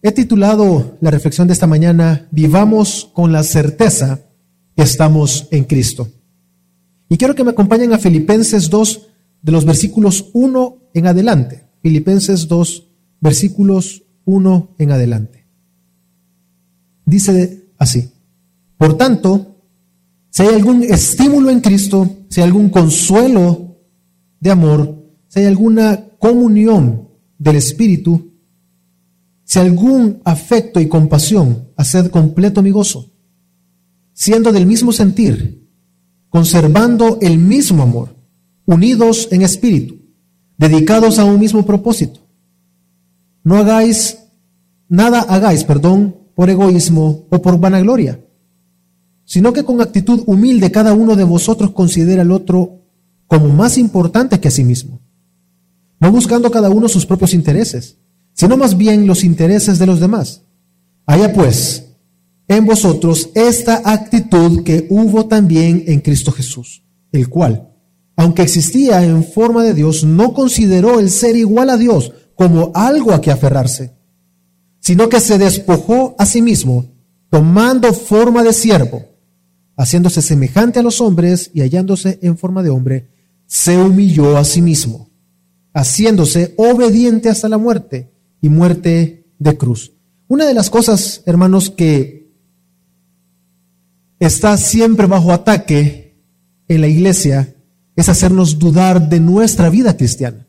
He titulado la reflexión de esta mañana, Vivamos con la certeza que estamos en Cristo. Y quiero que me acompañen a Filipenses 2, de los versículos 1 en adelante. Filipenses 2, versículos 1 en adelante. Dice así, por tanto, si hay algún estímulo en Cristo, si hay algún consuelo de amor, si hay alguna comunión del Espíritu, si algún afecto y compasión, haced completo mi gozo, siendo del mismo sentir, conservando el mismo amor, unidos en espíritu, dedicados a un mismo propósito. No hagáis, nada hagáis, perdón, por egoísmo o por vanagloria, sino que con actitud humilde cada uno de vosotros considera al otro como más importante que a sí mismo, no buscando cada uno sus propios intereses sino más bien los intereses de los demás. Haya pues en vosotros esta actitud que hubo también en Cristo Jesús, el cual, aunque existía en forma de Dios, no consideró el ser igual a Dios como algo a que aferrarse, sino que se despojó a sí mismo, tomando forma de siervo, haciéndose semejante a los hombres y hallándose en forma de hombre, se humilló a sí mismo, haciéndose obediente hasta la muerte y muerte de cruz. Una de las cosas, hermanos, que está siempre bajo ataque en la iglesia es hacernos dudar de nuestra vida cristiana.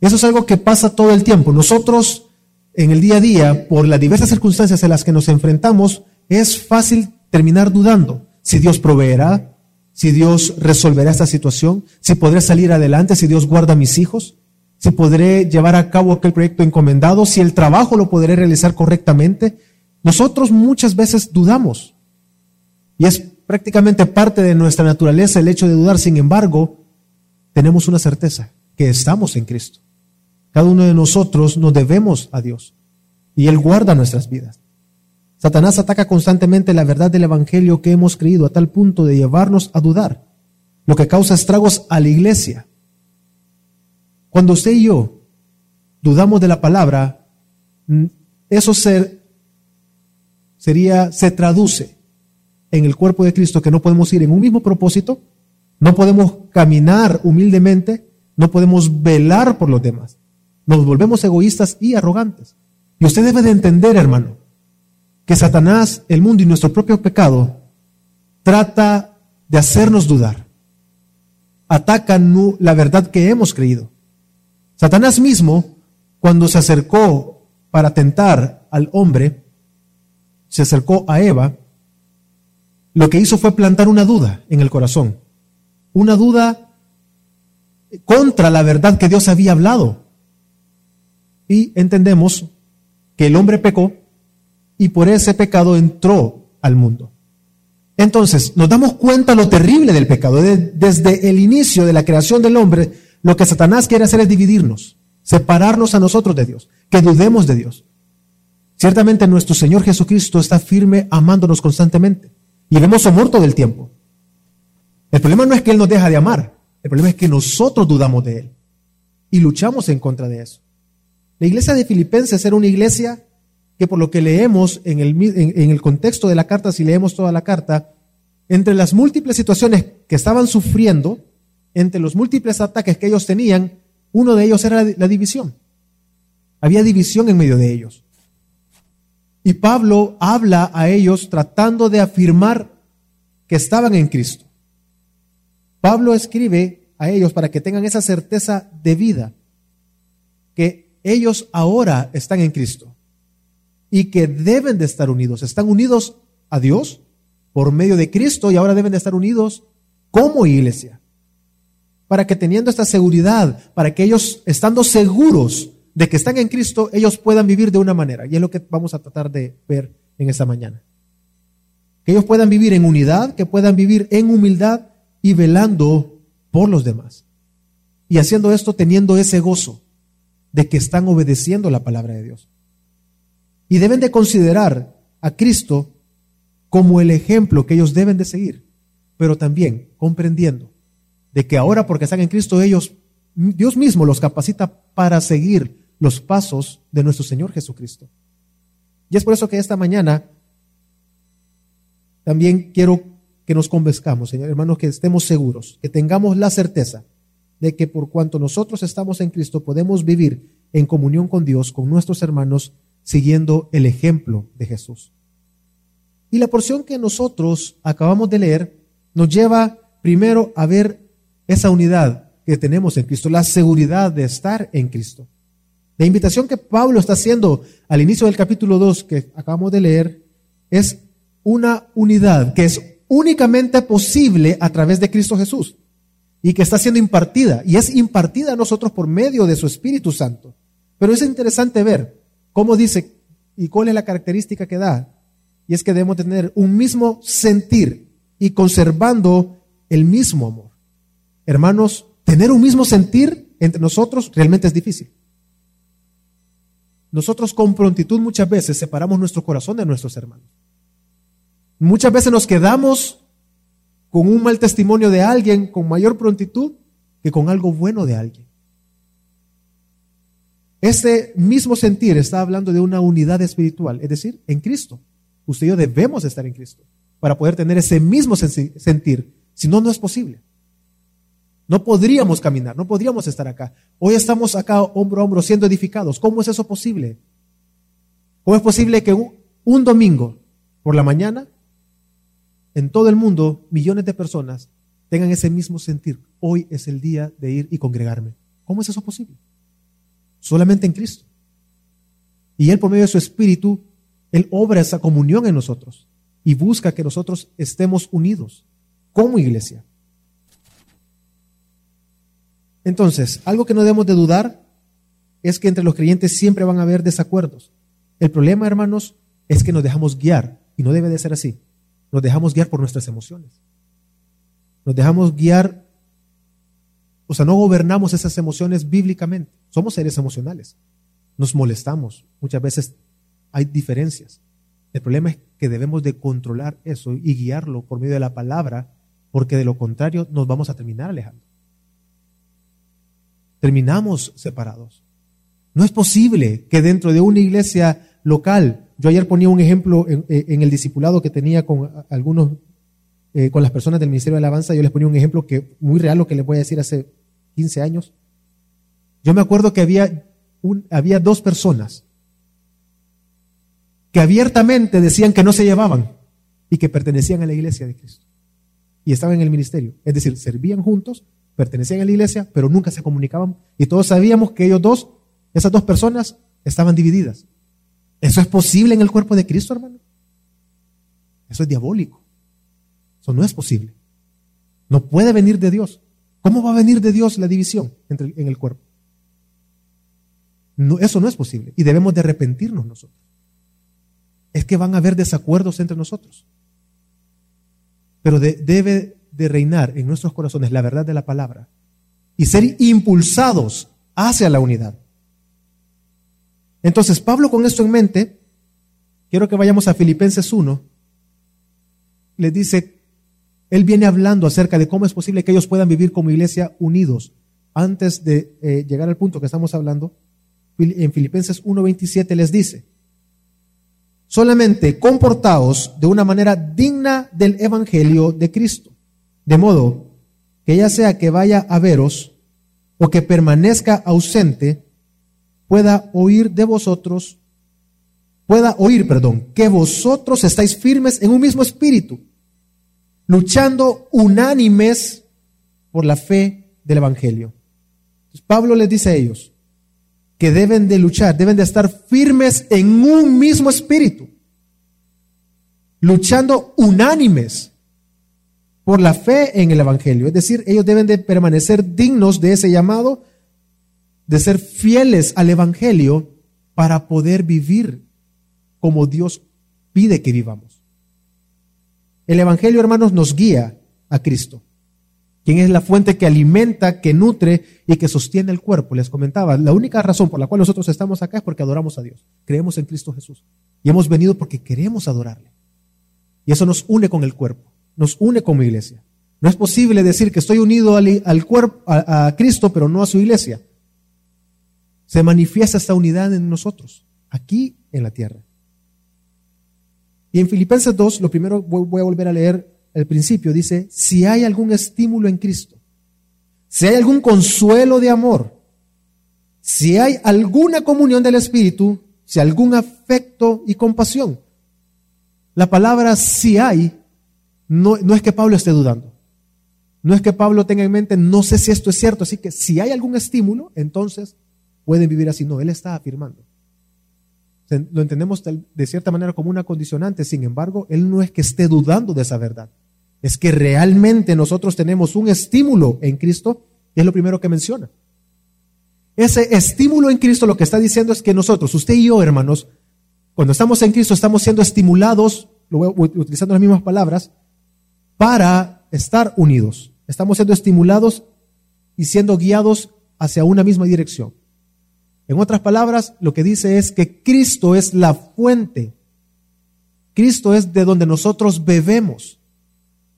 Eso es algo que pasa todo el tiempo. Nosotros, en el día a día, por las diversas circunstancias en las que nos enfrentamos, es fácil terminar dudando si Dios proveerá, si Dios resolverá esta situación, si podré salir adelante, si Dios guarda a mis hijos si podré llevar a cabo aquel proyecto encomendado, si el trabajo lo podré realizar correctamente. Nosotros muchas veces dudamos. Y es prácticamente parte de nuestra naturaleza el hecho de dudar. Sin embargo, tenemos una certeza, que estamos en Cristo. Cada uno de nosotros nos debemos a Dios. Y Él guarda nuestras vidas. Satanás ataca constantemente la verdad del Evangelio que hemos creído a tal punto de llevarnos a dudar, lo que causa estragos a la iglesia, cuando usted y yo dudamos de la palabra, eso se, sería, se traduce en el cuerpo de Cristo que no podemos ir en un mismo propósito, no podemos caminar humildemente, no podemos velar por los demás. Nos volvemos egoístas y arrogantes. Y usted debe de entender, hermano, que Satanás, el mundo y nuestro propio pecado trata de hacernos dudar. Ataca la verdad que hemos creído. Satanás mismo, cuando se acercó para tentar al hombre, se acercó a Eva, lo que hizo fue plantar una duda en el corazón, una duda contra la verdad que Dios había hablado. Y entendemos que el hombre pecó y por ese pecado entró al mundo. Entonces, nos damos cuenta lo terrible del pecado. Desde el inicio de la creación del hombre, lo que Satanás quiere hacer es dividirnos, separarnos a nosotros de Dios, que dudemos de Dios. Ciertamente nuestro Señor Jesucristo está firme amándonos constantemente y vemos su amor todo el tiempo. El problema no es que Él nos deja de amar, el problema es que nosotros dudamos de Él y luchamos en contra de eso. La iglesia de Filipenses era una iglesia que por lo que leemos en el, en el contexto de la carta, si leemos toda la carta, entre las múltiples situaciones que estaban sufriendo, entre los múltiples ataques que ellos tenían, uno de ellos era la división. Había división en medio de ellos. Y Pablo habla a ellos tratando de afirmar que estaban en Cristo. Pablo escribe a ellos para que tengan esa certeza de vida, que ellos ahora están en Cristo y que deben de estar unidos. Están unidos a Dios por medio de Cristo y ahora deben de estar unidos como iglesia para que teniendo esta seguridad, para que ellos, estando seguros de que están en Cristo, ellos puedan vivir de una manera. Y es lo que vamos a tratar de ver en esta mañana. Que ellos puedan vivir en unidad, que puedan vivir en humildad y velando por los demás. Y haciendo esto teniendo ese gozo de que están obedeciendo la palabra de Dios. Y deben de considerar a Cristo como el ejemplo que ellos deben de seguir, pero también comprendiendo de que ahora porque están en Cristo ellos, Dios mismo los capacita para seguir los pasos de nuestro Señor Jesucristo. Y es por eso que esta mañana también quiero que nos convenzcamos, hermanos, que estemos seguros, que tengamos la certeza de que por cuanto nosotros estamos en Cristo podemos vivir en comunión con Dios, con nuestros hermanos, siguiendo el ejemplo de Jesús. Y la porción que nosotros acabamos de leer nos lleva primero a ver esa unidad que tenemos en Cristo, la seguridad de estar en Cristo. La invitación que Pablo está haciendo al inicio del capítulo 2 que acabamos de leer es una unidad que es únicamente posible a través de Cristo Jesús y que está siendo impartida y es impartida a nosotros por medio de su Espíritu Santo. Pero es interesante ver cómo dice y cuál es la característica que da. Y es que debemos tener un mismo sentir y conservando el mismo amor. Hermanos, tener un mismo sentir entre nosotros realmente es difícil. Nosotros con prontitud muchas veces separamos nuestro corazón de nuestros hermanos. Muchas veces nos quedamos con un mal testimonio de alguien con mayor prontitud que con algo bueno de alguien. Este mismo sentir está hablando de una unidad espiritual, es decir, en Cristo. Usted y yo debemos estar en Cristo para poder tener ese mismo sentir. Si no, no es posible. No podríamos caminar, no podríamos estar acá. Hoy estamos acá hombro a hombro siendo edificados. ¿Cómo es eso posible? ¿Cómo es posible que un, domingo por la mañana en todo el mundo millones de personas tengan ese mismo sentir? Hoy es el día de ir y congregarme. ¿Cómo es eso posible? Solamente en Cristo. Y Él por medio de su Espíritu, Él obra esa comunión en nosotros y busca que nosotros estemos unidos como iglesia. Entonces, algo que no debemos de dudar es que entre los creyentes siempre van a haber desacuerdos. El problema, hermanos, es que nos dejamos guiar, y no debe de ser así. Nos dejamos guiar por nuestras emociones. Nos dejamos guiar, o sea, no gobernamos esas emociones bíblicamente. Somos seres emocionales. Nos molestamos. Muchas veces hay diferencias. El problema es que debemos de controlar eso y guiarlo por medio de la palabra, porque de lo contrario nos vamos a terminar alejando terminamos separados. No es posible que dentro de una iglesia local, yo ayer ponía un ejemplo en, el discipulado que tenía con algunos, eh, con las personas del Ministerio de Alabanza, yo les ponía un ejemplo que muy real, lo que les voy a decir hace 15 años. Yo me acuerdo que había, había dos personas que abiertamente decían que no se llevaban y que pertenecían a la iglesia de Cristo. Y estaban en el ministerio. Es decir, servían juntos, pertenecían a la iglesia, pero nunca se comunicaban. Y todos sabíamos que ellos dos, esas dos personas, estaban divididas. ¿Eso es posible en el cuerpo de Cristo, hermano? Eso es diabólico. Eso no es posible. No puede venir de Dios. ¿Cómo va a venir de Dios la división entre, en el cuerpo? No, eso no es posible. Y debemos de arrepentirnos nosotros. Es que van a haber desacuerdos entre nosotros. Pero debe de reinar en nuestros corazones la verdad de la palabra y ser impulsados hacia la unidad. Entonces, Pablo con esto en mente, quiero que vayamos a Filipenses 1, les dice, él viene hablando acerca de cómo es posible que ellos puedan vivir como iglesia unidos. Antes de eh, llegar al punto que estamos hablando, en Filipenses 1.27 les dice, solamente comportaos de una manera digna del Evangelio de Cristo de modo que ya sea que vaya a veros o que permanezca ausente, pueda oír de vosotros, pueda oír, perdón, que vosotros estáis firmes en un mismo espíritu, luchando unánimes por la fe del Evangelio. Pablo les dice a ellos que deben de luchar, deben de estar firmes en un mismo espíritu, luchando unánimes por la fe en el Evangelio. Es decir, ellos deben de permanecer dignos de ese llamado, de ser fieles al Evangelio para poder vivir como Dios pide que vivamos. El Evangelio, hermanos, nos guía a Cristo, quien es la fuente que alimenta, que nutre y que sostiene el cuerpo. Les comentaba, la única razón por la cual nosotros estamos acá es porque adoramos a Dios, creemos en Cristo Jesús y hemos venido porque queremos adorarle. Y eso nos une con el cuerpo nos une como iglesia. No es posible decir que estoy unido al, cuerpo, a, a Cristo, pero no a su iglesia. Se manifiesta esta unidad en nosotros, aquí en la tierra. Y en Filipenses 2, lo primero voy a volver a leer el principio, dice, si hay algún estímulo en Cristo, si hay algún consuelo de amor, si hay alguna comunión del Espíritu, si algún afecto y compasión. La palabra si hay no, es que Pablo esté dudando. No es que Pablo tenga en mente, no sé si esto es cierto, así que si hay algún estímulo, entonces pueden vivir así. No, él está afirmando. Lo entendemos de cierta manera como una condicionante, sin embargo, él no es que esté dudando de esa verdad. Es que realmente nosotros tenemos un estímulo en Cristo, y es lo primero que menciona. Ese estímulo en Cristo lo que está diciendo es que nosotros, usted y yo, hermanos, cuando estamos en Cristo estamos siendo estimulados, utilizando las mismas palabras, para estar unidos. Estamos siendo estimulados y siendo guiados hacia una misma dirección. En otras palabras, lo que dice es que Cristo es la fuente. Cristo es de donde nosotros bebemos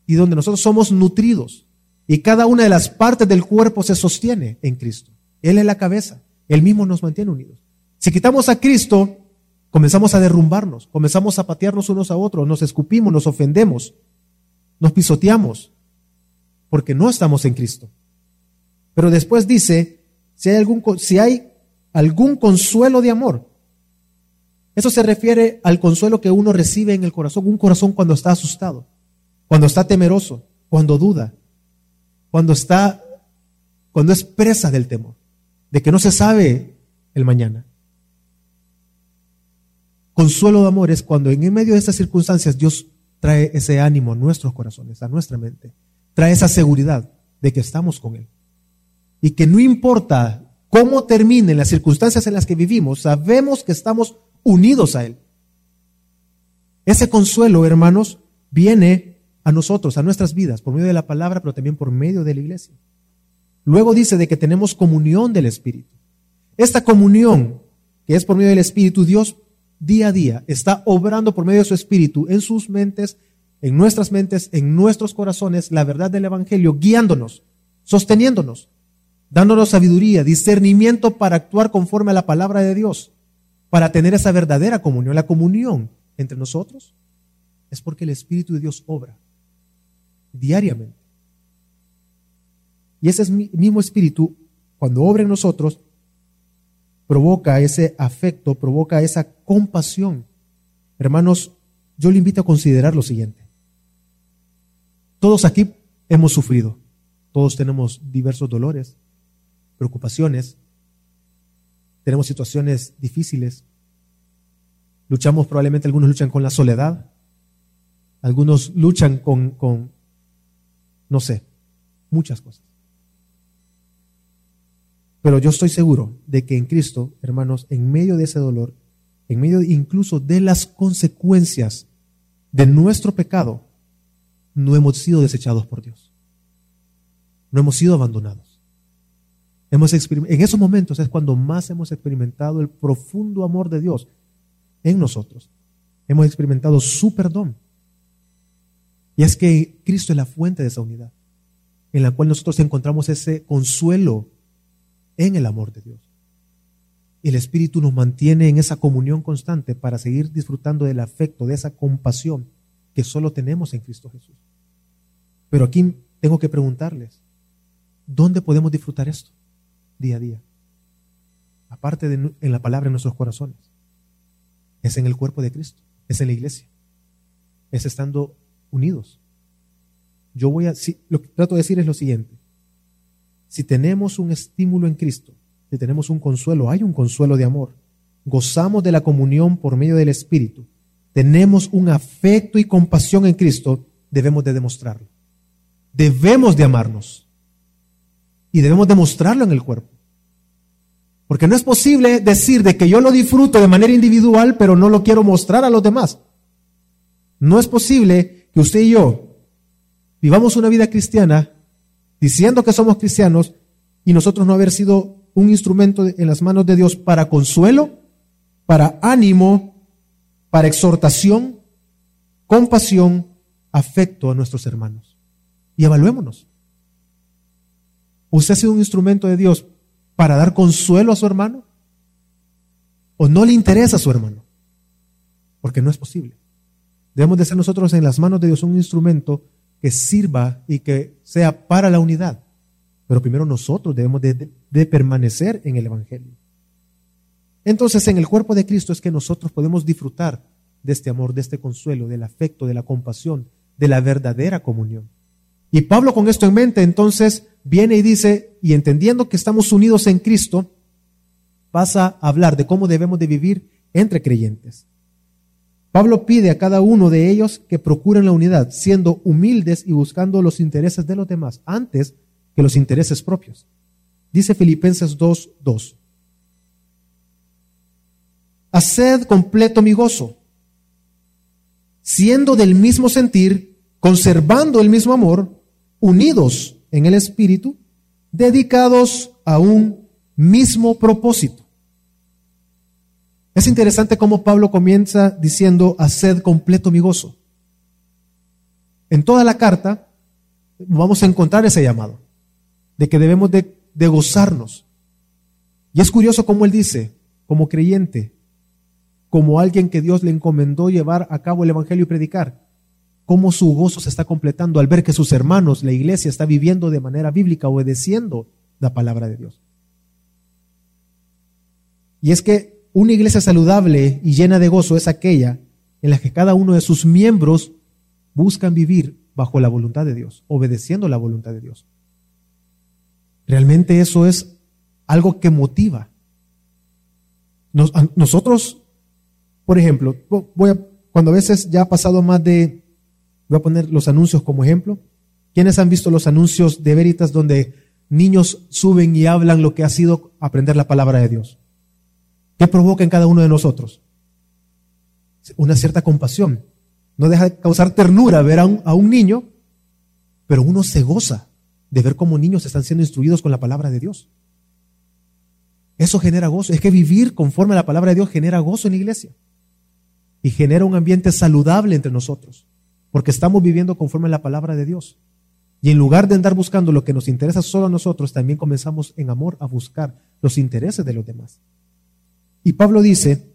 y donde nosotros somos nutridos. Y cada una de las partes del cuerpo se sostiene en Cristo. Él es la cabeza. Él mismo nos mantiene unidos. Si quitamos a Cristo, comenzamos a derrumbarnos, comenzamos a patearnos unos a otros, nos escupimos, nos ofendemos, nos pisoteamos, porque no estamos en Cristo. Pero después dice, si hay algún, si hay algún consuelo de amor, eso se refiere al consuelo que uno recibe en el corazón, un corazón cuando está asustado, cuando está temeroso, cuando duda, cuando está, cuando es presa del temor, de que no se sabe el mañana. Consuelo de amor es cuando en medio de estas circunstancias Dios trae ese ánimo a nuestros corazones, a nuestra mente. Trae esa seguridad de que estamos con Él. Y que no importa cómo terminen las circunstancias en las que vivimos, sabemos que estamos unidos a Él. Ese consuelo, hermanos, viene a nosotros, a nuestras vidas, por medio de la palabra, pero también por medio de la iglesia. Luego dice de que tenemos comunión del Espíritu. Esta comunión, que es por medio del Espíritu, Dios día a día está obrando por medio de su Espíritu en sus mentes, en nuestras mentes, en nuestros corazones, la verdad del Evangelio, guiándonos, sosteniéndonos, dándonos sabiduría, discernimiento para actuar conforme a la palabra de Dios, para tener esa verdadera comunión. La comunión entre nosotros es porque el Espíritu de Dios obra diariamente. Y ese mismo Espíritu, cuando obra en nosotros, provoca ese afecto, provoca esa compasión. Hermanos, yo le invito a considerar lo siguiente. Todos aquí hemos sufrido, todos tenemos diversos dolores, preocupaciones, tenemos situaciones difíciles, luchamos probablemente, algunos luchan con la soledad, algunos luchan con, con no sé, muchas cosas. Pero yo estoy seguro de que en Cristo, hermanos, en medio de ese dolor, en medio incluso de las consecuencias de nuestro pecado, no hemos sido desechados por Dios. No hemos sido abandonados. Hemos en esos momentos es cuando más hemos experimentado el profundo amor de Dios en nosotros. Hemos experimentado su perdón. Y es que Cristo es la fuente de esa unidad, en la cual nosotros encontramos ese consuelo en el amor de Dios. El Espíritu nos mantiene en esa comunión constante para seguir disfrutando del afecto, de esa compasión que solo tenemos en Cristo Jesús. Pero aquí tengo que preguntarles, ¿dónde podemos disfrutar esto día a día? Aparte de en la palabra en nuestros corazones. Es en el cuerpo de Cristo, es en la iglesia, es estando unidos. Yo voy a, lo que trato de decir es lo siguiente, si tenemos un estímulo en Cristo, si tenemos un consuelo, hay un consuelo de amor, gozamos de la comunión por medio del Espíritu, tenemos un afecto y compasión en Cristo, debemos de demostrarlo. Debemos de amarnos. Y debemos demostrarlo en el cuerpo. Porque no es posible decir de que yo lo disfruto de manera individual, pero no lo quiero mostrar a los demás. No es posible que usted y yo vivamos una vida cristiana diciendo que somos cristianos y nosotros no haber sido un instrumento en las manos de Dios para consuelo, para ánimo, para exhortación, compasión, afecto a nuestros hermanos. Y evaluémonos. ¿Usted ha sido un instrumento de Dios para dar consuelo a su hermano? ¿O no le interesa a su hermano? Porque no es posible. Debemos de ser nosotros en las manos de Dios un instrumento que sirva y que sea para la unidad. Pero primero nosotros debemos de, permanecer en el Evangelio. Entonces en el cuerpo de Cristo es que nosotros podemos disfrutar de este amor, de este consuelo, del afecto, de la compasión, de la verdadera comunión. Y Pablo con esto en mente entonces viene y dice, y entendiendo que estamos unidos en Cristo, pasa a hablar de cómo debemos de vivir entre creyentes. Pablo pide a cada uno de ellos que procuren la unidad, siendo humildes y buscando los intereses de los demás antes que los intereses propios. Dice Filipenses 2, 2. Haced completo mi gozo, siendo del mismo sentir, conservando el mismo amor, unidos en el espíritu, dedicados a un mismo propósito. Es interesante cómo Pablo comienza diciendo, haced completo mi gozo. En toda la carta vamos a encontrar ese llamado, de que debemos de, de gozarnos. Y es curioso cómo él dice, como creyente, como alguien que Dios le encomendó llevar a cabo el Evangelio y predicar, cómo su gozo se está completando al ver que sus hermanos, la iglesia, está viviendo de manera bíblica, obedeciendo la palabra de Dios. Y es que una iglesia saludable y llena de gozo es aquella en la que cada uno de sus miembros buscan vivir bajo la voluntad de Dios, obedeciendo la voluntad de Dios. Realmente eso es algo que motiva. nosotros, por ejemplo, voy a, cuando a veces ya ha pasado más de, voy a poner los anuncios como ejemplo. ¿Quiénes han visto los anuncios de Veritas donde niños suben y hablan lo que ha sido aprender la palabra de Dios? ¿Qué provoca en cada uno de nosotros? Una cierta compasión. No deja de causar ternura ver a un, niño, pero uno se goza de ver cómo niños están siendo instruidos con la palabra de Dios. Eso genera gozo. Es que vivir conforme a la palabra de Dios genera gozo en la iglesia. Y genera un ambiente saludable entre nosotros. Porque estamos viviendo conforme a la palabra de Dios. Y en lugar de andar buscando lo que nos interesa solo a nosotros, también comenzamos en amor a buscar los intereses de los demás. Y Pablo dice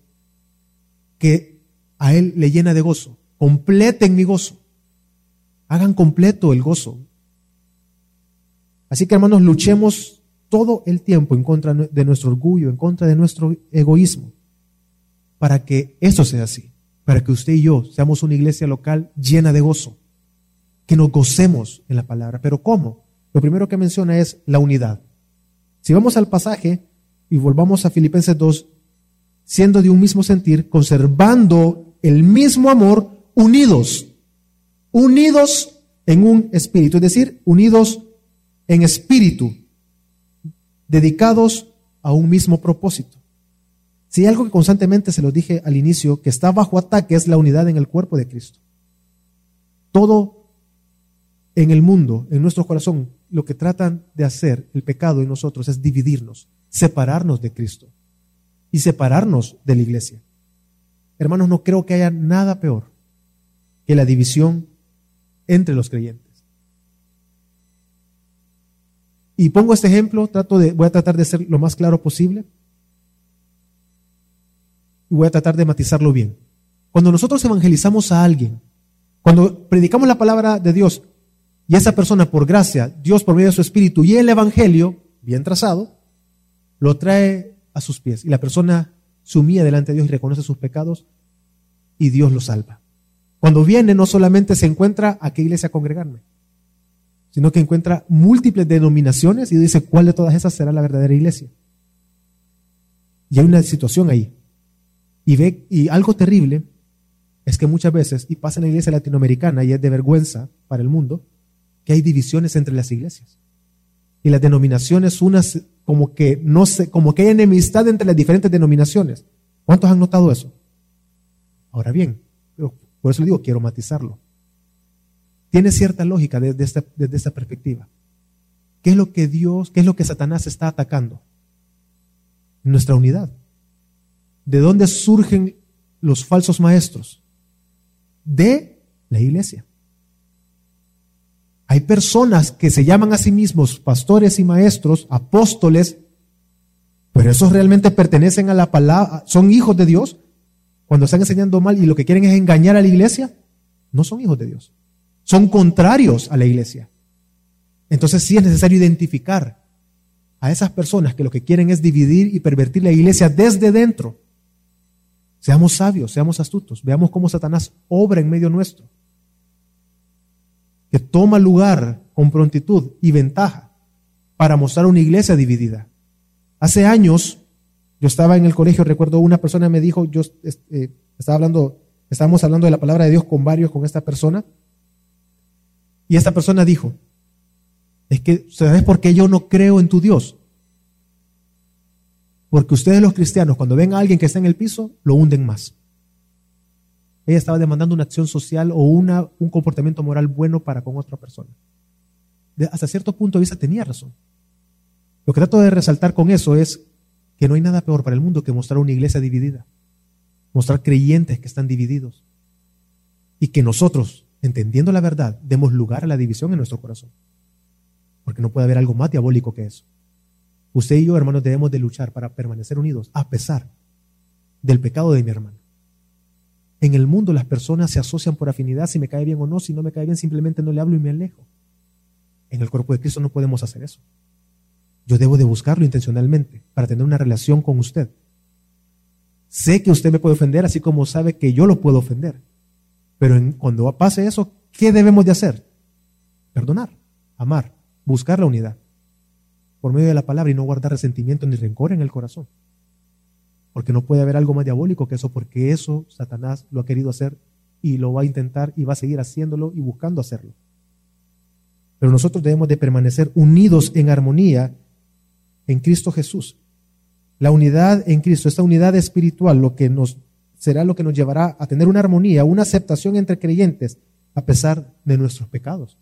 que a él le llena de gozo. Completen mi gozo. Hagan completo el gozo. Así que hermanos, luchemos todo el tiempo en contra de nuestro orgullo, en contra de nuestro egoísmo, para que eso sea así, para que usted y yo seamos una iglesia local llena de gozo, que nos gocemos en la palabra. Pero ¿cómo? Lo primero que menciona es la unidad. Si vamos al pasaje y volvamos a Filipenses 2, siendo de un mismo sentir, conservando el mismo amor, unidos, unidos en un espíritu, es decir, unidos en espíritu, dedicados a un mismo propósito. Si hay algo que constantemente se lo dije al inicio, que está bajo ataque es la unidad en el cuerpo de Cristo. Todo en el mundo, en nuestro corazón, lo que tratan de hacer el pecado en nosotros es dividirnos, separarnos de Cristo y separarnos de la iglesia. Hermanos, no creo que haya nada peor que la división entre los creyentes. Y pongo este ejemplo, trato de, voy a tratar de ser lo más claro posible y voy a tratar de matizarlo bien. Cuando nosotros evangelizamos a alguien, cuando predicamos la palabra de Dios y esa persona por gracia, Dios por medio de su espíritu y el evangelio, bien trazado, lo trae a sus pies y la persona se humilla delante de Dios y reconoce sus pecados y Dios lo salva. Cuando viene no solamente se encuentra a qué iglesia congregarme, sino que encuentra múltiples denominaciones y dice cuál de todas esas será la verdadera iglesia. Y hay una situación ahí. Y ve, y algo terrible es que muchas veces, y pasa en la iglesia latinoamericana, y es de vergüenza para el mundo, que hay divisiones entre las iglesias. Y las denominaciones, unas como que no sé, como que hay enemistad entre las diferentes denominaciones. ¿Cuántos han notado eso? Ahora bien, por eso le digo, quiero matizarlo. Tiene cierta lógica desde esta, desde esta perspectiva. ¿Qué es lo que Dios, qué es lo que Satanás está atacando? Nuestra unidad. ¿De dónde surgen los falsos maestros? De la iglesia. Hay personas que se llaman a sí mismos pastores y maestros, apóstoles, pero esos realmente pertenecen a la palabra, son hijos de Dios, cuando están enseñando mal y lo que quieren es engañar a la iglesia, no son hijos de Dios. Son contrarios a la iglesia. Entonces sí es necesario identificar a esas personas que lo que quieren es dividir y pervertir la iglesia desde dentro. Seamos sabios, seamos astutos, veamos cómo Satanás obra en medio nuestro, que toma lugar con prontitud y ventaja para mostrar una iglesia dividida. Hace años, yo estaba en el colegio, recuerdo una persona me dijo, yo eh, estaba hablando, estábamos hablando de la palabra de Dios con varios, con esta persona, y esta persona dijo, es que, ¿sabes por qué yo no creo en tu Dios? Porque ustedes los cristianos, cuando ven a alguien que está en el piso, lo hunden más. Ella estaba demandando una acción social o una, un comportamiento moral bueno para con otra persona. hasta cierto punto de vista tenía razón. Lo que trato de resaltar con eso es que no hay nada peor para el mundo que mostrar una iglesia dividida, mostrar creyentes que están divididos y que nosotros, entendiendo la verdad, demos lugar a la división en nuestro corazón. Porque no puede haber algo más diabólico que eso. Usted y yo, hermanos, debemos de luchar para permanecer unidos a pesar del pecado de mi hermano. En el mundo las personas se asocian por afinidad, si me cae bien o no, si no me cae bien simplemente no le hablo y me alejo. En el cuerpo de Cristo no podemos hacer eso. Yo debo de buscarlo intencionalmente para tener una relación con usted. Sé que usted me puede ofender, así como sabe que yo lo puedo ofender. Pero cuando pase eso, ¿qué debemos de hacer? Perdonar, amar, buscar la unidad por medio de la palabra y no guardar resentimiento ni rencor en el corazón. Porque no puede haber algo más diabólico que eso, porque eso Satanás lo ha querido hacer y lo va a intentar y va a seguir haciéndolo y buscando hacerlo. Pero nosotros debemos de permanecer unidos en armonía en Cristo Jesús. La unidad en Cristo, esta unidad espiritual, lo que nos será lo que nos llevará a tener una armonía, una aceptación entre creyentes a pesar de nuestros pecados,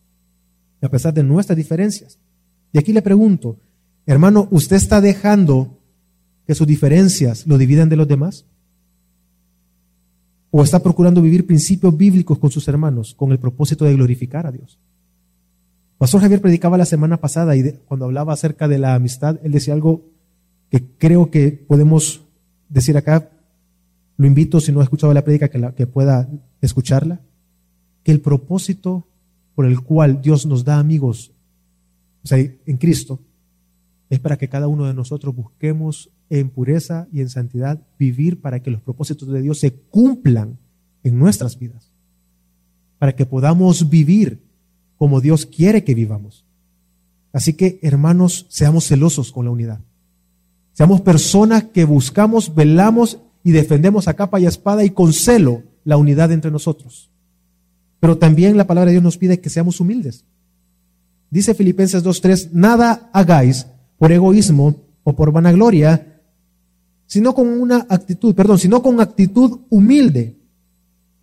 a pesar de nuestras diferencias. Y aquí le pregunto, Hermano, ¿usted está dejando que sus diferencias lo dividan de los demás? ¿O está procurando vivir principios bíblicos con sus hermanos con el propósito de glorificar a Dios? Pastor Javier predicaba la semana pasada y cuando hablaba acerca de la amistad, él decía algo que creo que podemos decir acá. Lo invito, si no ha escuchado la prédica, que, que pueda escucharla. Que el propósito por el cual Dios nos da amigos, o sea, en Cristo, es para que cada uno de nosotros busquemos en pureza y en santidad vivir para que los propósitos de Dios se cumplan en nuestras vidas, para que podamos vivir como Dios quiere que vivamos. Así que, hermanos, seamos celosos con la unidad. Seamos personas que buscamos, velamos y defendemos a capa y espada y con celo la unidad entre nosotros. Pero también la palabra de Dios nos pide que seamos humildes. Dice Filipenses 2.3, nada hagáis por egoísmo o por vanagloria, sino con una actitud, perdón, sino con actitud humilde.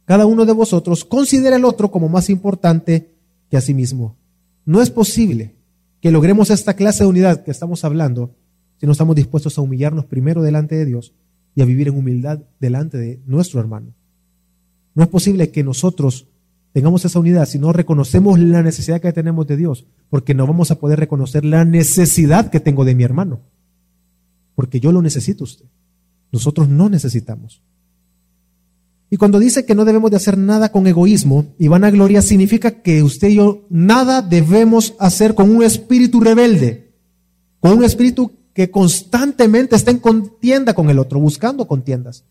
Cada uno de vosotros considera al otro como más importante que a sí mismo. No es posible que logremos esta clase de unidad que estamos hablando si no estamos dispuestos a humillarnos primero delante de Dios y a vivir en humildad delante de nuestro hermano. No es posible que nosotros tengamos esa unidad, si no reconocemos la necesidad que tenemos de Dios, porque no vamos a poder reconocer la necesidad que tengo de mi hermano, porque yo lo necesito usted. Nosotros no necesitamos. Y cuando dice que no debemos de hacer nada con egoísmo y vanagloria, significa que usted y yo nada debemos hacer con un espíritu rebelde, con un espíritu que constantemente está en contienda con el otro, buscando contiendas.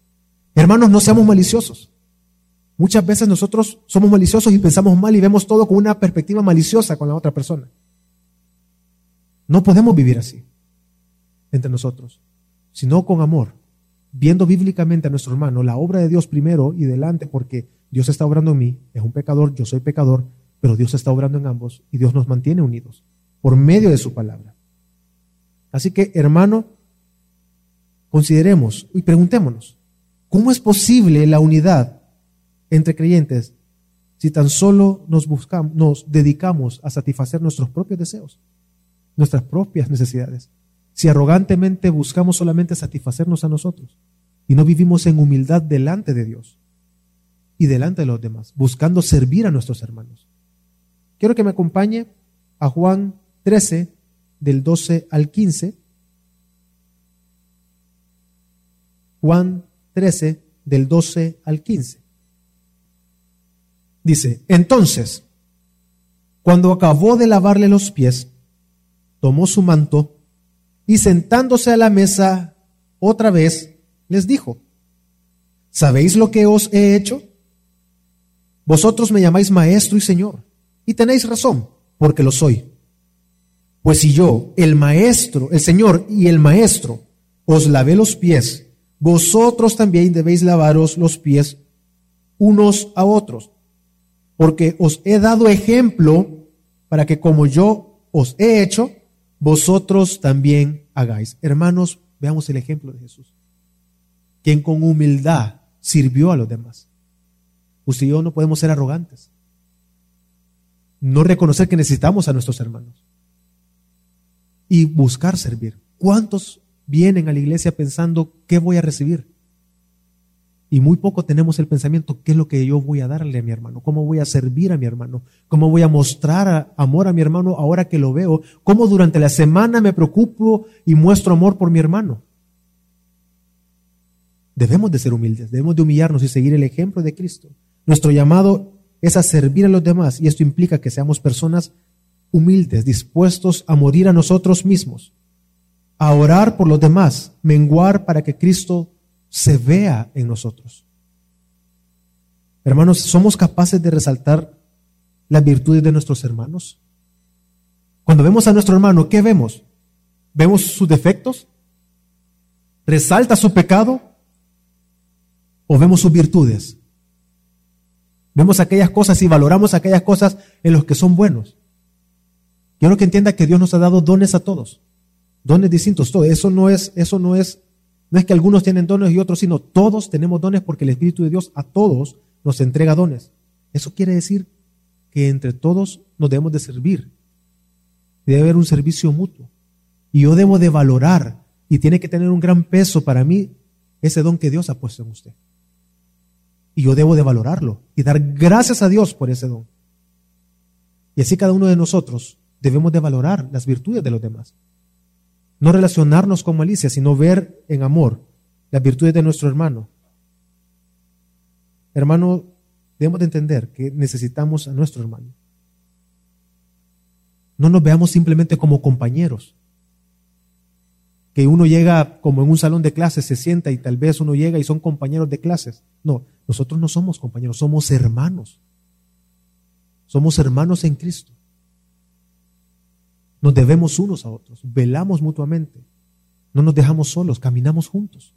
Hermanos, no seamos maliciosos. Muchas veces nosotros somos maliciosos y pensamos mal y vemos todo con una perspectiva maliciosa con la otra persona. No podemos vivir así entre nosotros, sino con amor, viendo bíblicamente a nuestro hermano, la obra de Dios primero y delante, porque Dios está obrando en mí, es un pecador, yo soy pecador, pero Dios está obrando en ambos y Dios nos mantiene unidos por medio de su palabra. Así que, hermano, consideremos y preguntémonos, ¿cómo es posible la unidad entre creyentes si tan solo nos buscamos, nos dedicamos a satisfacer nuestros propios deseos, nuestras propias necesidades. Si arrogantemente buscamos solamente satisfacernos a nosotros y no vivimos en humildad delante de Dios y delante de los demás, buscando servir a nuestros hermanos. Quiero que me acompañe a Juan 13, del 12 al 15. Juan 13, del 12 al 15. Dice, entonces, cuando acabó de lavarle los pies, tomó su manto y sentándose a la mesa otra vez, les dijo, ¿sabéis lo que os he hecho? Vosotros me llamáis maestro y señor, y tenéis razón, porque lo soy. Pues si yo, el maestro, el señor y el maestro, os lavé los pies, vosotros también debéis lavaros los pies unos a otros, porque os he dado ejemplo para que como yo os he hecho, vosotros también hagáis. Hermanos, veamos el ejemplo de Jesús, quien con humildad sirvió a los demás. Usted y yo no podemos ser arrogantes. No reconocer que necesitamos a nuestros hermanos. Y buscar servir. ¿Cuántos vienen a la iglesia pensando qué voy a recibir? Y muy poco tenemos el pensamiento, ¿qué es lo que yo voy a darle a mi hermano? ¿Cómo voy a servir a mi hermano? ¿Cómo voy a mostrar amor a mi hermano ahora que lo veo? ¿Cómo durante la semana me preocupo y muestro amor por mi hermano? Debemos de ser humildes, debemos de humillarnos y seguir el ejemplo de Cristo. Nuestro llamado es a servir a los demás y esto implica que seamos personas humildes, dispuestos a morir a nosotros mismos, a orar por los demás, menguar para que Cristo se vea en nosotros. Hermanos, ¿somos capaces de resaltar las virtudes de nuestros hermanos? Cuando vemos a nuestro hermano, ¿qué vemos? ¿Vemos sus defectos? ¿Resalta su pecado? ¿O vemos sus virtudes? Vemos aquellas cosas y valoramos aquellas cosas en las que son buenos. Quiero que entienda que Dios nos ha dado dones a todos. Dones distintos, todo. Eso no es, eso no es no es que algunos tienen dones y otros, sino todos tenemos dones porque el Espíritu de Dios a todos nos entrega dones. Eso quiere decir que entre todos nos debemos de servir. Debe haber un servicio mutuo. Y yo debo de valorar y tiene que tener un gran peso para mí ese don que Dios ha puesto en usted. Y yo debo de valorarlo y dar gracias a Dios por ese don. Y así cada uno de nosotros debemos de valorar las virtudes de los demás. No relacionarnos con malicia, sino ver en amor las virtudes de nuestro hermano. Hermano, debemos de entender que necesitamos a nuestro hermano. No nos veamos simplemente como compañeros. Que uno llega como en un salón de clases, se sienta y tal vez uno llega y son compañeros de clases. No, nosotros no somos compañeros, somos hermanos. Somos hermanos en Cristo. Nos debemos unos a otros, velamos mutuamente, no nos dejamos solos, caminamos juntos.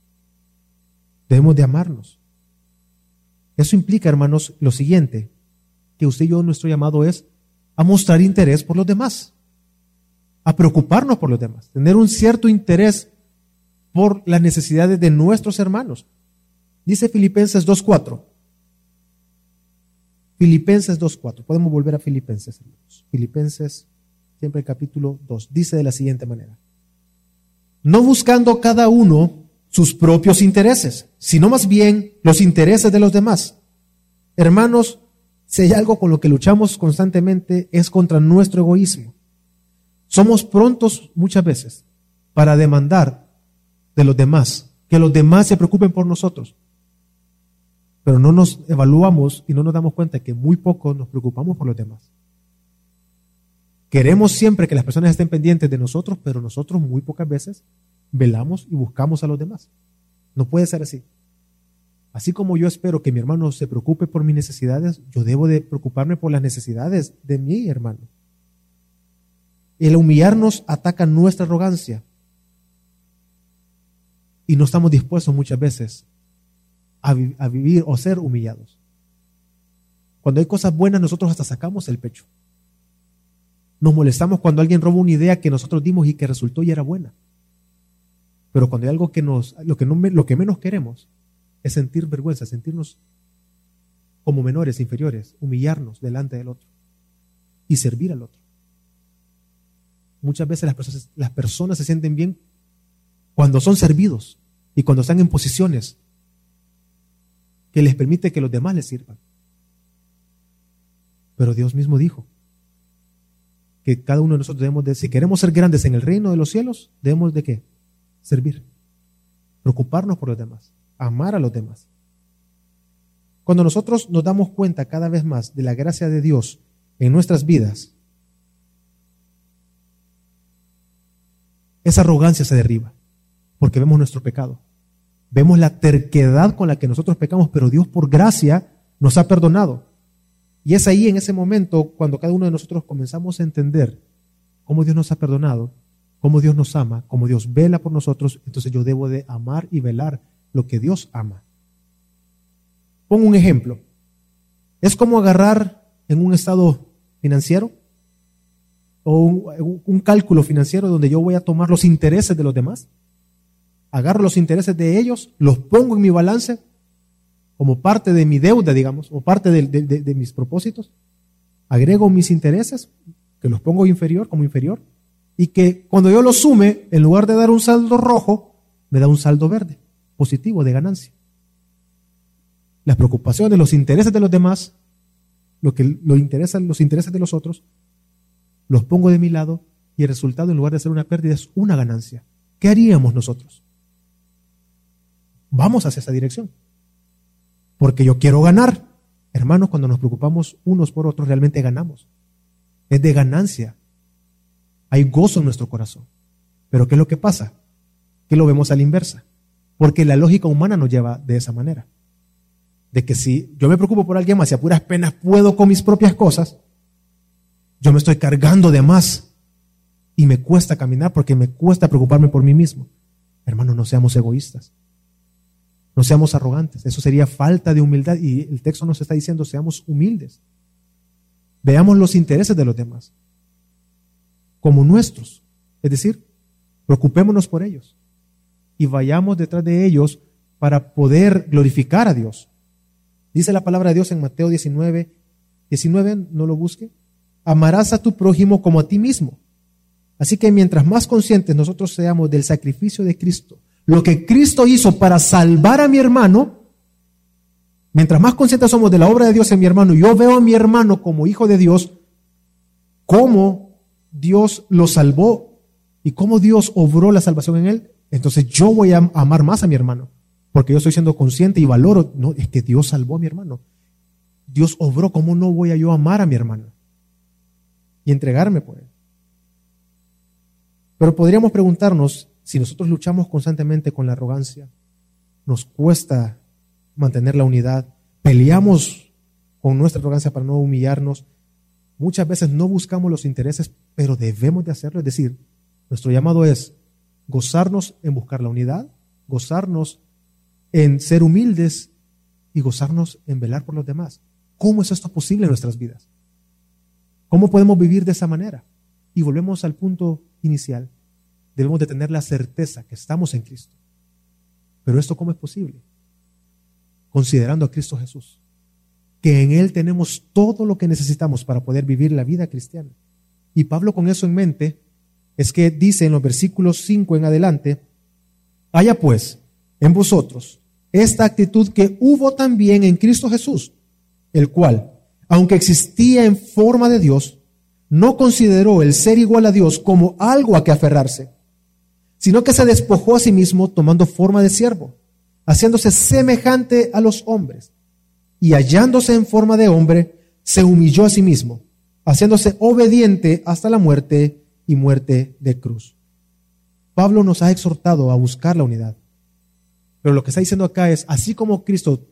Debemos de amarnos. Eso implica, hermanos, lo siguiente, que usted y yo nuestro llamado es a mostrar interés por los demás, a preocuparnos por los demás, tener un cierto interés por las necesidades de nuestros hermanos. Dice Filipenses 2.4. Filipenses 2.4. Podemos volver a Filipenses, hermanos. Filipenses siempre el capítulo 2, dice de la siguiente manera. No buscando cada uno sus propios intereses, sino más bien los intereses de los demás. Hermanos, si hay algo con lo que luchamos constantemente es contra nuestro egoísmo. Somos prontos muchas veces para demandar de los demás, que los demás se preocupen por nosotros. Pero no nos evaluamos y no nos damos cuenta que muy poco nos preocupamos por los demás. Queremos siempre que las personas estén pendientes de nosotros, pero nosotros muy pocas veces velamos y buscamos a los demás. No puede ser así. Así como yo espero que mi hermano se preocupe por mis necesidades, yo debo de preocuparme por las necesidades de mi hermano. El humillarnos ataca nuestra arrogancia. Y no estamos dispuestos muchas veces a, a vivir o ser humillados. Cuando hay cosas buenas, nosotros hasta sacamos el pecho. Nos molestamos cuando alguien roba una idea que nosotros dimos y que resultó y era buena. Pero cuando hay algo que nos, lo que, lo que menos queremos es sentir vergüenza, sentirnos como menores, inferiores, humillarnos delante del otro y servir al otro. Muchas veces las personas, las personas se sienten bien cuando son servidos y cuando están en posiciones que les permite que los demás les sirvan. Pero Dios mismo dijo, que cada uno de nosotros debemos de, si queremos ser grandes en el reino de los cielos, debemos de qué? Servir, preocuparnos por los demás, amar a los demás. Cuando nosotros nos damos cuenta cada vez más de la gracia de Dios en nuestras vidas, esa arrogancia se derriba, porque vemos nuestro pecado. Vemos la terquedad con la que nosotros pecamos, pero Dios por gracia nos ha perdonado. Y es ahí en ese momento cuando cada uno de nosotros comenzamos a entender cómo Dios nos ha perdonado, cómo Dios nos ama, cómo Dios vela por nosotros, entonces yo debo de amar y velar lo que Dios ama. Pongo un ejemplo. Es como agarrar en un estado financiero o un, cálculo financiero donde yo voy a tomar los intereses de los demás. Agarro los intereses de ellos, los pongo en mi balance como parte de mi deuda, digamos, o parte de, mis propósitos. Agrego mis intereses, que los pongo inferior, como inferior, y que cuando yo los sume, en lugar de dar un saldo rojo, me da un saldo verde, positivo, de ganancia. Las preocupaciones, los intereses de los demás, lo que lo los intereses de los otros, los pongo de mi lado y el resultado, en lugar de ser una pérdida, es una ganancia. ¿Qué haríamos nosotros? Vamos hacia esa dirección. Porque yo quiero ganar. Hermanos, cuando nos preocupamos unos por otros, realmente ganamos. Es de ganancia. Hay gozo en nuestro corazón. Pero ¿qué es lo que pasa? Que lo vemos a la inversa. Porque la lógica humana nos lleva de esa manera. De que si yo me preocupo por alguien más y a puras penas puedo con mis propias cosas, yo me estoy cargando de más y me cuesta caminar porque me cuesta preocuparme por mí mismo. Hermanos, no seamos egoístas. No seamos arrogantes. Eso sería falta de humildad y el texto nos está diciendo seamos humildes. Veamos los intereses de los demás como nuestros. Es decir, preocupémonos por ellos y vayamos detrás de ellos para poder glorificar a Dios. Dice la palabra de Dios en Mateo 19, 19, no lo busque, amarás a tu prójimo como a ti mismo. Así que mientras más conscientes nosotros seamos del sacrificio de Cristo, lo que Cristo hizo para salvar a mi hermano, mientras más conscientes somos de la obra de Dios en mi hermano, yo veo a mi hermano como hijo de Dios, cómo Dios lo salvó y cómo Dios obró la salvación en él, entonces yo voy a amar más a mi hermano, porque yo estoy siendo consciente y valoro, no, es que Dios salvó a mi hermano. Dios obró, ¿cómo no voy a yo amar a mi hermano? y entregarme por Él. Pero podríamos preguntarnos si nosotros luchamos constantemente con la arrogancia, nos cuesta mantener la unidad, peleamos con nuestra arrogancia para no humillarnos, muchas veces no buscamos los intereses, pero debemos de hacerlo. Es decir, nuestro llamado es gozarnos en buscar la unidad, gozarnos en ser humildes y gozarnos en velar por los demás. ¿Cómo es esto posible en nuestras vidas? ¿Cómo podemos vivir de esa manera? Y volvemos al punto inicial. Debemos de tener la certeza que estamos en Cristo. Pero esto cómo es posible? Considerando a Cristo Jesús, que en Él tenemos todo lo que necesitamos para poder vivir la vida cristiana. Y Pablo con eso en mente es que dice en los versículos 5 en adelante, haya pues en vosotros esta actitud que hubo también en Cristo Jesús, el cual, aunque existía en forma de Dios, no consideró el ser igual a Dios como algo a que aferrarse, sino que se despojó a sí mismo tomando forma de siervo, haciéndose semejante a los hombres, y hallándose en forma de hombre, se humilló a sí mismo, haciéndose obediente hasta la muerte y muerte de cruz. Pablo nos ha exhortado a buscar la unidad. Pero lo que está diciendo acá es, así como Cristo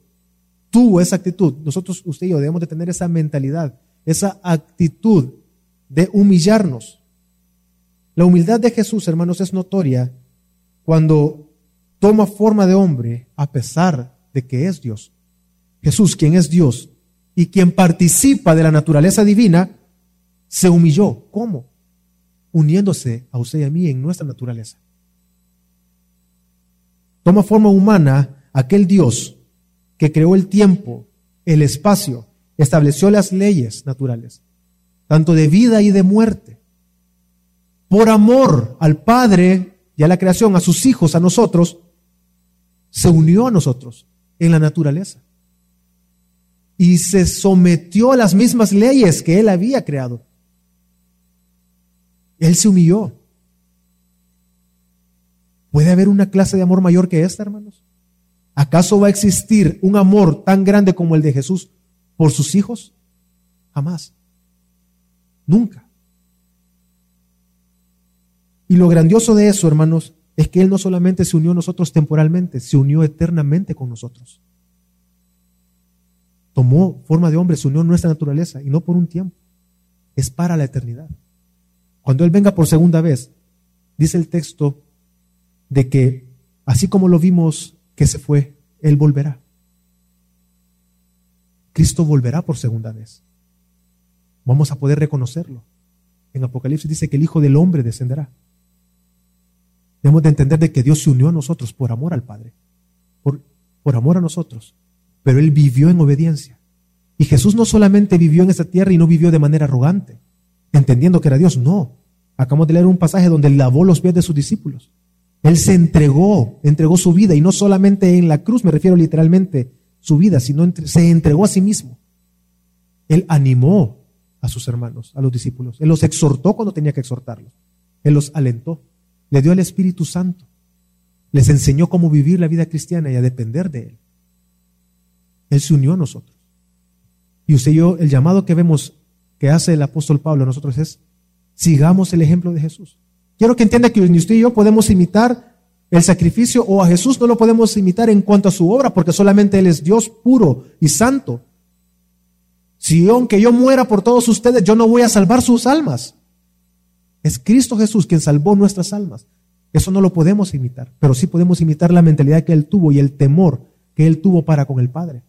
tuvo esa actitud, nosotros, usted y yo, debemos de tener esa mentalidad, esa actitud de humillarnos. La humildad de Jesús, hermanos, es notoria cuando toma forma de hombre a pesar de que es Dios. Jesús, quien es Dios y quien participa de la naturaleza divina, se humilló. ¿Cómo? Uniéndose a usted y a mí en nuestra naturaleza. Toma forma humana aquel Dios que creó el tiempo, el espacio, estableció las leyes naturales, tanto de vida y de muerte. Por amor al Padre y a la creación, a sus hijos, a nosotros, se unió a nosotros en la naturaleza. Y se sometió a las mismas leyes que Él había creado. Él se humilló. ¿Puede haber una clase de amor mayor que esta, hermanos? ¿Acaso va a existir un amor tan grande como el de Jesús por sus hijos? Jamás. Nunca. Y lo grandioso de eso, hermanos, es que Él no solamente se unió a nosotros temporalmente, se unió eternamente con nosotros. Tomó forma de hombre, se unió a nuestra naturaleza y no por un tiempo, es para la eternidad. Cuando Él venga por segunda vez, dice el texto de que así como lo vimos que se fue, Él volverá. Cristo volverá por segunda vez. Vamos a poder reconocerlo. En Apocalipsis dice que el Hijo del Hombre descenderá. Debemos de entender de que Dios se unió a nosotros por amor al Padre, por, por amor a nosotros, pero Él vivió en obediencia. Y Jesús no solamente vivió en esta tierra y no vivió de manera arrogante, entendiendo que era Dios, no. Acabamos de leer un pasaje donde lavó los pies de sus discípulos. Él se entregó, entregó su vida, y no solamente en la cruz, me refiero literalmente su vida, sino se entregó a sí mismo. Él animó a sus hermanos, a los discípulos. Él los exhortó cuando tenía que exhortarlos. Él los alentó le dio el Espíritu Santo, les enseñó cómo vivir la vida cristiana y a depender de Él. Él se unió a nosotros. Y usted y yo, el llamado que vemos que hace el apóstol Pablo a nosotros es, sigamos el ejemplo de Jesús. Quiero que entienda que ni usted y yo podemos imitar el sacrificio o a Jesús no lo podemos imitar en cuanto a su obra, porque solamente Él es Dios puro y santo. Si aunque yo muera por todos ustedes, yo no voy a salvar sus almas. Es Cristo Jesús quien salvó nuestras almas. Eso no lo podemos imitar, pero sí podemos imitar la mentalidad que Él tuvo y el temor que Él tuvo para con el Padre.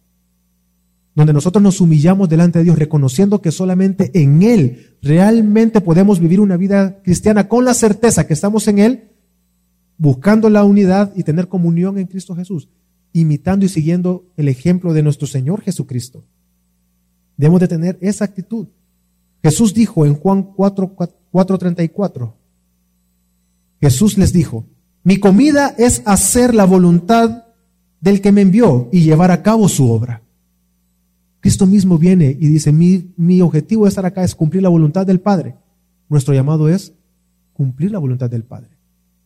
Donde nosotros nos humillamos delante de Dios, reconociendo que solamente en Él realmente podemos vivir una vida cristiana con la certeza que estamos en Él, buscando la unidad y tener comunión en Cristo Jesús, imitando y siguiendo el ejemplo de nuestro Señor Jesucristo. Debemos de tener esa actitud. Jesús dijo en Juan 4, 4:34. Jesús les dijo, mi comida es hacer la voluntad del que me envió y llevar a cabo su obra. Cristo mismo viene y dice, mi, mi objetivo de estar acá es cumplir la voluntad del Padre. Nuestro llamado es cumplir la voluntad del Padre.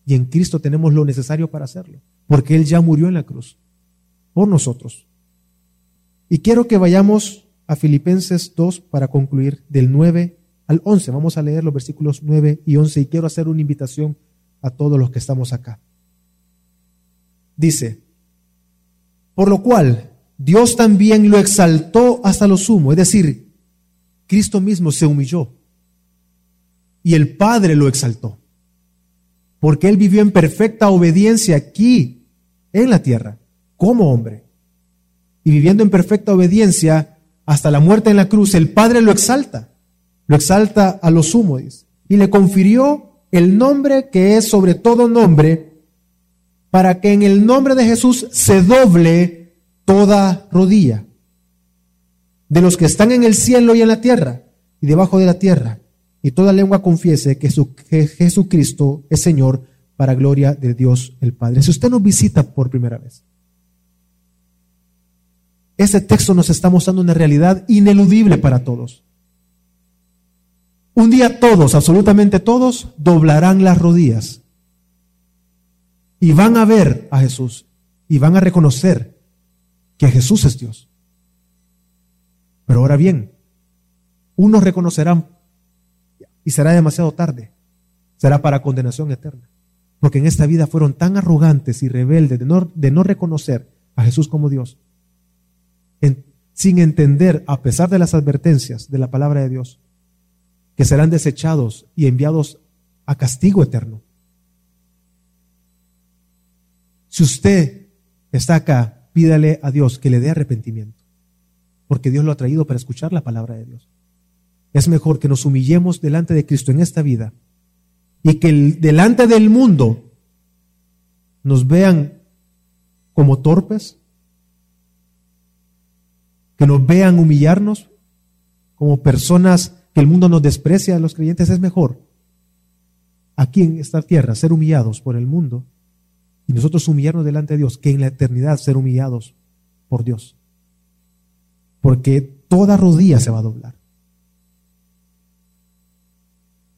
Y en Cristo tenemos lo necesario para hacerlo, porque Él ya murió en la cruz por nosotros. Y quiero que vayamos a Filipenses 2 para concluir del 9 al 11. Vamos a leer los versículos 9 y 11 y quiero hacer una invitación a todos los que estamos acá. Dice, por lo cual Dios también lo exaltó hasta lo sumo, es decir, Cristo mismo se humilló y el Padre lo exaltó, porque Él vivió en perfecta obediencia aquí en la tierra, como hombre, y viviendo en perfecta obediencia hasta la muerte en la cruz, el Padre lo exalta lo exalta a los sumo, y le confirió el nombre que es sobre todo nombre, para que en el nombre de Jesús se doble toda rodilla, de los que están en el cielo y en la tierra, y debajo de la tierra, y toda lengua confiese que, que Jesucristo es Señor, para gloria de Dios el Padre. Si usted nos visita por primera vez, ese texto nos está mostrando una realidad ineludible para todos. Un día todos, absolutamente todos, doblarán las rodillas. Y van a ver a Jesús. Y van a reconocer que Jesús es Dios. Pero ahora bien, unos reconocerán y será demasiado tarde, será para condenación eterna, porque en esta vida fueron tan arrogantes y rebeldes de no, de no reconocer a Jesús como Dios, sin entender, a pesar de las advertencias de la palabra de Dios, que serán desechados y enviados a castigo eterno. Si usted está acá, pídale a Dios que le dé arrepentimiento, porque Dios lo ha traído para escuchar la palabra de Dios. Es mejor que nos humillemos delante de Cristo en esta vida y que delante del mundo nos vean como torpes, que nos vean humillarnos como personas que el mundo nos desprecia a los creyentes, es mejor aquí en esta tierra ser humillados por el mundo y nosotros humillarnos delante de Dios que en la eternidad ser humillados por Dios. Porque toda rodilla se va a doblar.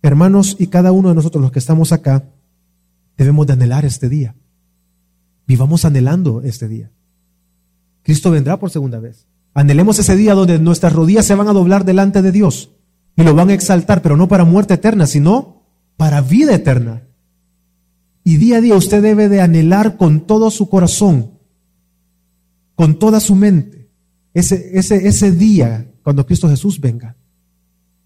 Hermanos, y cada uno de nosotros los que estamos acá, debemos de anhelar este día. Vivamos anhelando este día. Cristo vendrá por segunda vez. Anhelemos ese día donde nuestras rodillas se van a doblar delante de Dios y lo van a exaltar, pero no para muerte eterna, sino para vida eterna. Y día a día usted debe de anhelar con todo su corazón, con toda su mente, ese, ese, ese día cuando Cristo Jesús venga.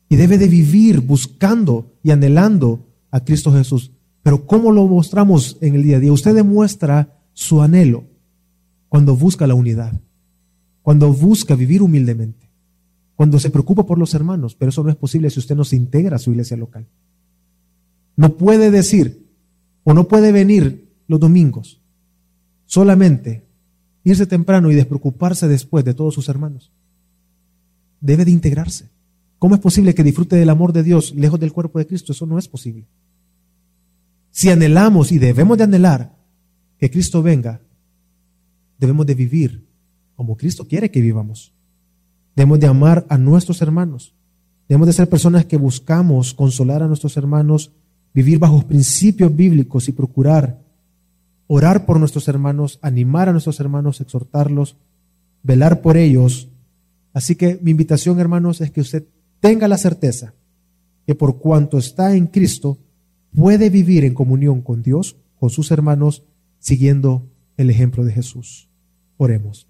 Y debe de vivir buscando y anhelando a Cristo Jesús. Pero ¿cómo lo mostramos en el día a día? Usted demuestra su anhelo cuando busca la unidad, cuando busca vivir humildemente, cuando se preocupa por los hermanos, pero eso no es posible si usted no se integra a su iglesia local. No puede decir o no puede venir los domingos solamente irse temprano y despreocuparse después de todos sus hermanos. Debe de integrarse. ¿Cómo es posible que disfrute del amor de Dios lejos del cuerpo de Cristo? Eso no es posible. Si anhelamos y debemos de anhelar que Cristo venga, debemos de vivir como Cristo quiere que vivamos. Debemos de amar a nuestros hermanos. Debemos de ser personas que buscamos consolar a nuestros hermanos, vivir bajo principios bíblicos y procurar orar por nuestros hermanos, animar a nuestros hermanos, exhortarlos, velar por ellos. Así que mi invitación, hermanos, es que usted tenga la certeza que por cuanto está en Cristo, puede vivir en comunión con Dios, con sus hermanos, siguiendo el ejemplo de Jesús. Oremos.